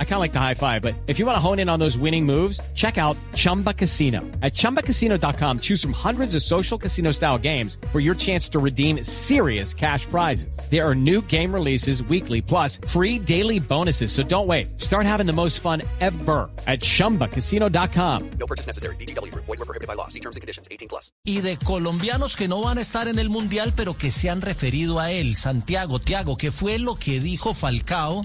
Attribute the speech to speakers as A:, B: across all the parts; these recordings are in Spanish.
A: I kind of like the high five, but if you want to hone in on those winning moves, check out Chumba Casino. At ChumbaCasino.com, choose from hundreds of social casino style games for your chance to redeem serious cash prizes. There are new game releases weekly, plus free daily bonuses. So don't wait. Start having the most fun ever at ChumbaCasino.com.
B: No purchase necessary. BGW. Void were prohibited by law. See terms and conditions. 18 plus.
C: y de colombianos que no van a estar en el Mundial, pero que se han referido a él. Santiago, Tiago, ¿qué fue lo que dijo Falcao?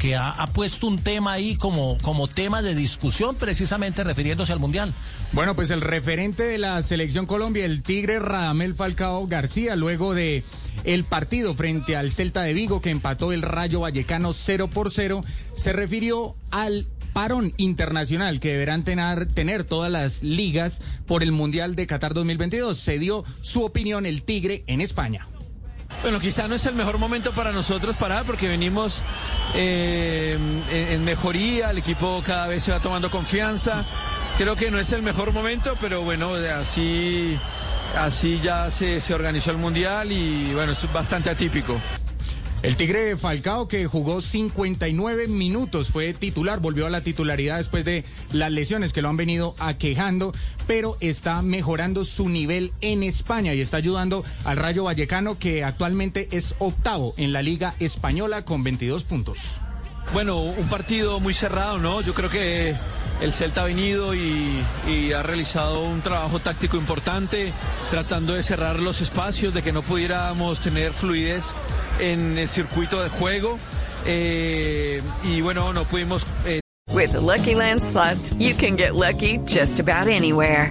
C: Que ha, puesto un tema ahí como, como tema de discusión precisamente refiriéndose al Mundial.
D: Bueno, pues el referente de la selección Colombia, el Tigre Radamel Falcao García, luego de el partido frente al Celta de Vigo que empató el Rayo Vallecano 0 por 0, se refirió al parón internacional que deberán tener, tener todas las ligas por el Mundial de Qatar 2022. Se dio su opinión el Tigre en España.
E: Bueno, quizá no es el mejor momento para nosotros parar porque venimos eh, en, mejoría, el equipo cada vez se va tomando confianza. Creo que no es el mejor momento, pero bueno, así, así ya se, se organizó el Mundial y bueno, es bastante atípico.
D: El Tigre Falcao, que jugó 59 minutos, fue titular, volvió a la titularidad después de las lesiones que lo han venido aquejando, pero está mejorando su nivel en España y está ayudando al Rayo Vallecano, que actualmente es octavo en la Liga Española con 22 puntos.
E: Bueno, un partido muy cerrado, ¿no? Yo creo que el Celta ha venido y, ha realizado un trabajo táctico importante, tratando de cerrar los espacios, de que no pudiéramos tener fluidez en el circuito de juego. Eh, y bueno, no pudimos. Eh...
F: With the Lucky Land you can get lucky just about anywhere.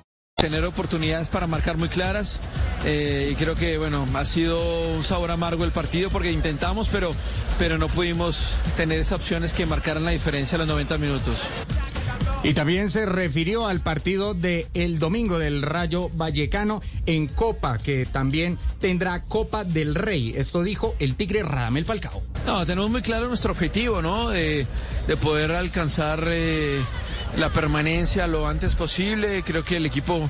E: Tener oportunidades para marcar muy claras. Eh, y creo que, bueno, ha sido un sabor amargo el partido porque intentamos, pero, pero no pudimos tener esas opciones que marcaran la diferencia a los 90 minutos.
D: Y también se refirió al partido de el domingo del Rayo Vallecano en Copa, que también tendrá Copa del Rey. Esto dijo el Tigre Radamel Falcao.
E: No, tenemos muy claro nuestro objetivo, ¿no? De, de poder alcanzar eh, la permanencia lo antes posible. Creo que el equipo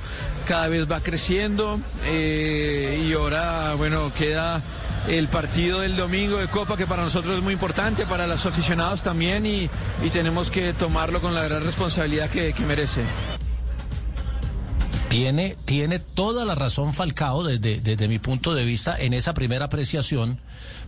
E: cada vez va creciendo eh, y ahora, bueno, queda el partido del domingo de Copa que para nosotros es muy importante, para los aficionados también y, y tenemos que tomarlo con la gran responsabilidad que, que merece.
C: Tiene, tiene toda la razón Falcao desde, desde mi punto de vista en esa primera apreciación,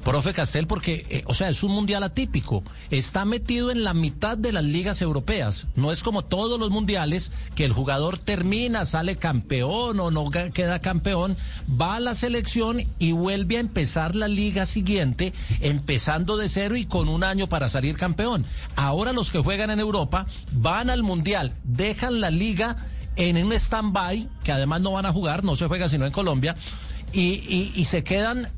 C: profe Castel, porque, eh, o sea, es un mundial atípico. Está metido en la mitad de las ligas europeas. No es como todos los mundiales que el jugador termina, sale campeón o no queda campeón, va a la selección y vuelve a empezar la liga siguiente, empezando de cero y con un año para salir campeón. Ahora los que juegan en Europa van al mundial, dejan la liga en un stand-by, que además no van a jugar, no se juega sino en Colombia, y, y, y, se quedan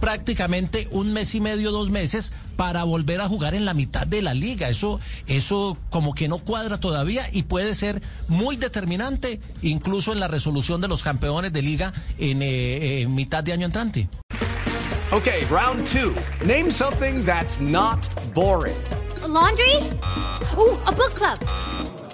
C: prácticamente un mes y medio, dos meses para volver a jugar en la mitad de la liga. Eso, eso como que no cuadra todavía y puede ser muy determinante incluso en la resolución de los campeones de liga en eh, eh, mitad de año entrante.
G: Okay, round two. Name something that's not boring.
H: A laundry? Ooh, a book club.